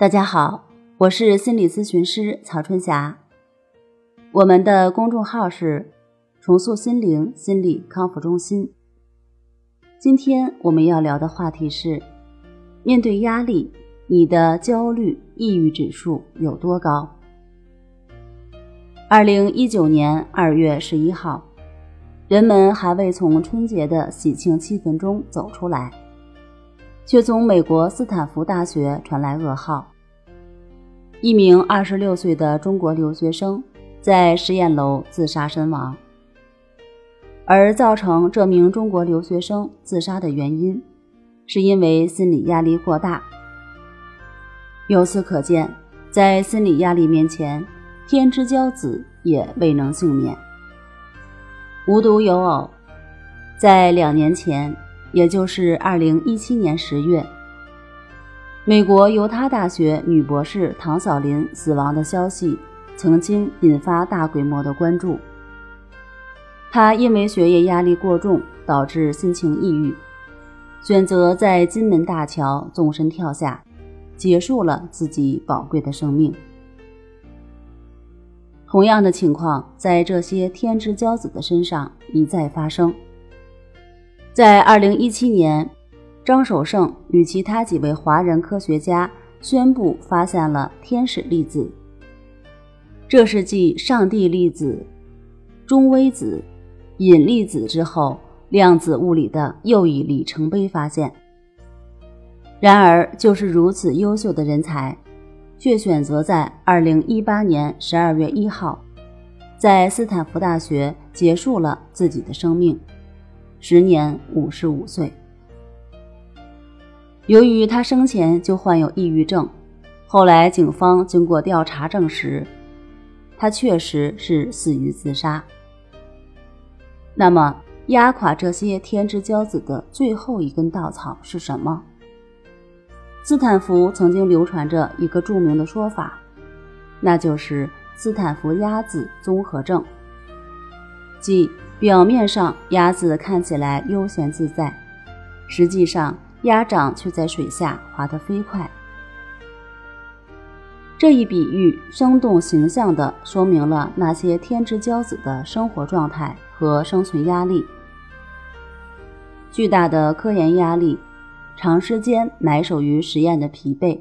大家好，我是心理咨询师曹春霞。我们的公众号是“重塑心灵心理康复中心”。今天我们要聊的话题是：面对压力，你的焦虑、抑郁指数有多高？二零一九年二月十一号，人们还未从春节的喜庆气氛中走出来。却从美国斯坦福大学传来噩耗：一名二十六岁的中国留学生在实验楼自杀身亡。而造成这名中国留学生自杀的原因，是因为心理压力过大。由此可见，在心理压力面前，天之骄子也未能幸免。无独有偶，在两年前。也就是二零一七年十月，美国犹他大学女博士唐小林死亡的消息曾经引发大规模的关注。她因为学业压力过重，导致心情抑郁，选择在金门大桥纵身跳下，结束了自己宝贵的生命。同样的情况在这些天之骄子的身上一再发生。在二零一七年，张守胜与其他几位华人科学家宣布发现了天使粒子，这是继上帝粒子、中微子、引力子之后，量子物理的又一里程碑发现。然而，就是如此优秀的人才，却选择在二零一八年十二月一号，在斯坦福大学结束了自己的生命。时年五十五岁。由于他生前就患有抑郁症，后来警方经过调查证实，他确实是死于自杀。那么，压垮这些天之骄子的最后一根稻草是什么？斯坦福曾经流传着一个著名的说法，那就是斯坦福鸭子综合症，即。表面上鸭子看起来悠闲自在，实际上鸭掌却在水下滑得飞快。这一比喻生动形象地说明了那些天之骄子的生活状态和生存压力：巨大的科研压力，长时间埋首于实验的疲惫，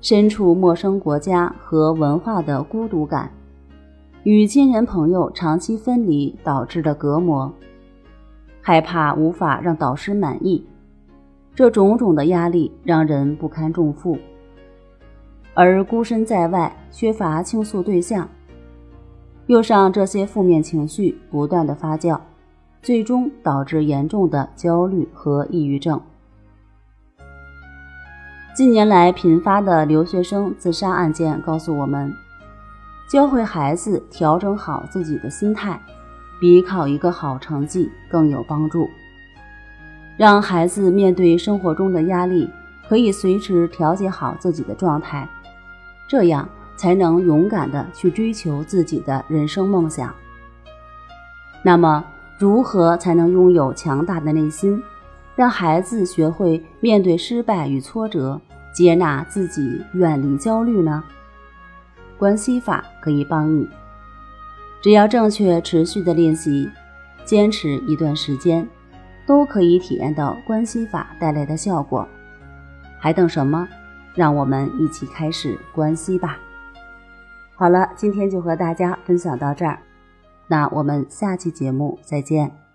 身处陌生国家和文化的孤独感。与亲人朋友长期分离导致的隔膜，害怕无法让导师满意，这种种的压力让人不堪重负。而孤身在外，缺乏倾诉对象，又让这些负面情绪不断的发酵，最终导致严重的焦虑和抑郁症。近年来频发的留学生自杀案件告诉我们。教会孩子调整好自己的心态，比考一个好成绩更有帮助。让孩子面对生活中的压力，可以随时调节好自己的状态，这样才能勇敢的去追求自己的人生梦想。那么，如何才能拥有强大的内心，让孩子学会面对失败与挫折，接纳自己，远离焦虑呢？关系法可以帮你，只要正确持续的练习，坚持一段时间，都可以体验到关系法带来的效果。还等什么？让我们一起开始关系吧。好了，今天就和大家分享到这儿，那我们下期节目再见。